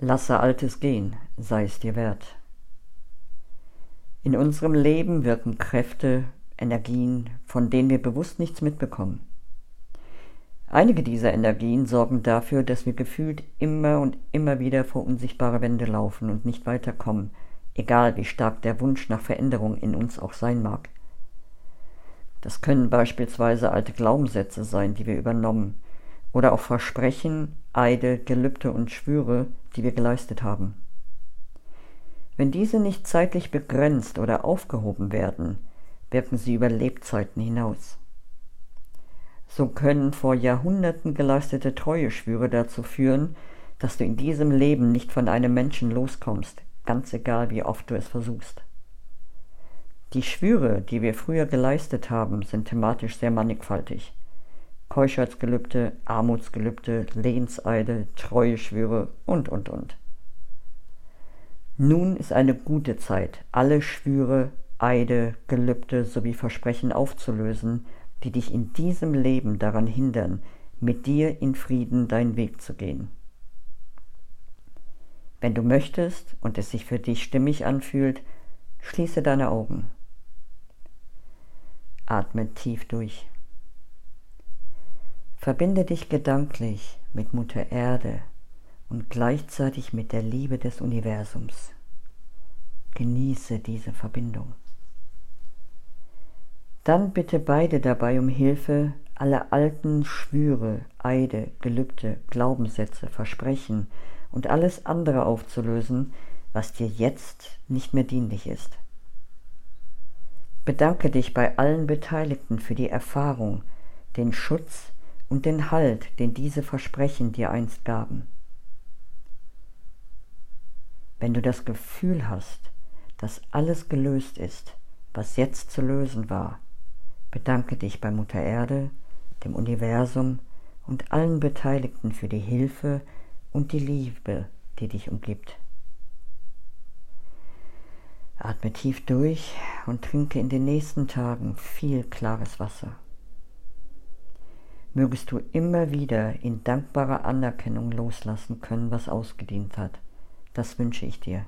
Lasse Altes gehen, sei es dir wert. In unserem Leben wirken Kräfte, Energien, von denen wir bewusst nichts mitbekommen. Einige dieser Energien sorgen dafür, dass wir gefühlt immer und immer wieder vor unsichtbare Wände laufen und nicht weiterkommen, egal wie stark der Wunsch nach Veränderung in uns auch sein mag. Das können beispielsweise alte Glaubenssätze sein, die wir übernommen, oder auch Versprechen, Eide, Gelübde und Schwüre, die wir geleistet haben. Wenn diese nicht zeitlich begrenzt oder aufgehoben werden, wirken sie über Lebzeiten hinaus. So können vor Jahrhunderten geleistete Treueschwüre dazu führen, dass du in diesem Leben nicht von einem Menschen loskommst, ganz egal wie oft du es versuchst. Die Schwüre, die wir früher geleistet haben, sind thematisch sehr mannigfaltig. Keuschheitsgelübde, Armutsgelübde, Lehnseide, Treueschwüre und, und, und. Nun ist eine gute Zeit, alle Schwüre, Eide, Gelübde sowie Versprechen aufzulösen, die dich in diesem Leben daran hindern, mit dir in Frieden deinen Weg zu gehen. Wenn du möchtest und es sich für dich stimmig anfühlt, schließe deine Augen. Atme tief durch. Verbinde dich gedanklich mit Mutter Erde und gleichzeitig mit der Liebe des Universums. Genieße diese Verbindung. Dann bitte beide dabei um Hilfe, alle alten Schwüre, Eide, Gelübde, Glaubenssätze, Versprechen und alles andere aufzulösen, was dir jetzt nicht mehr dienlich ist. Bedanke dich bei allen Beteiligten für die Erfahrung, den Schutz und den Halt, den diese Versprechen dir einst gaben. Wenn du das Gefühl hast, dass alles gelöst ist, was jetzt zu lösen war, bedanke dich bei Mutter Erde, dem Universum und allen Beteiligten für die Hilfe und die Liebe, die dich umgibt. Atme tief durch und trinke in den nächsten Tagen viel klares Wasser. Mögest du immer wieder in dankbarer Anerkennung loslassen können, was ausgedient hat. Das wünsche ich dir.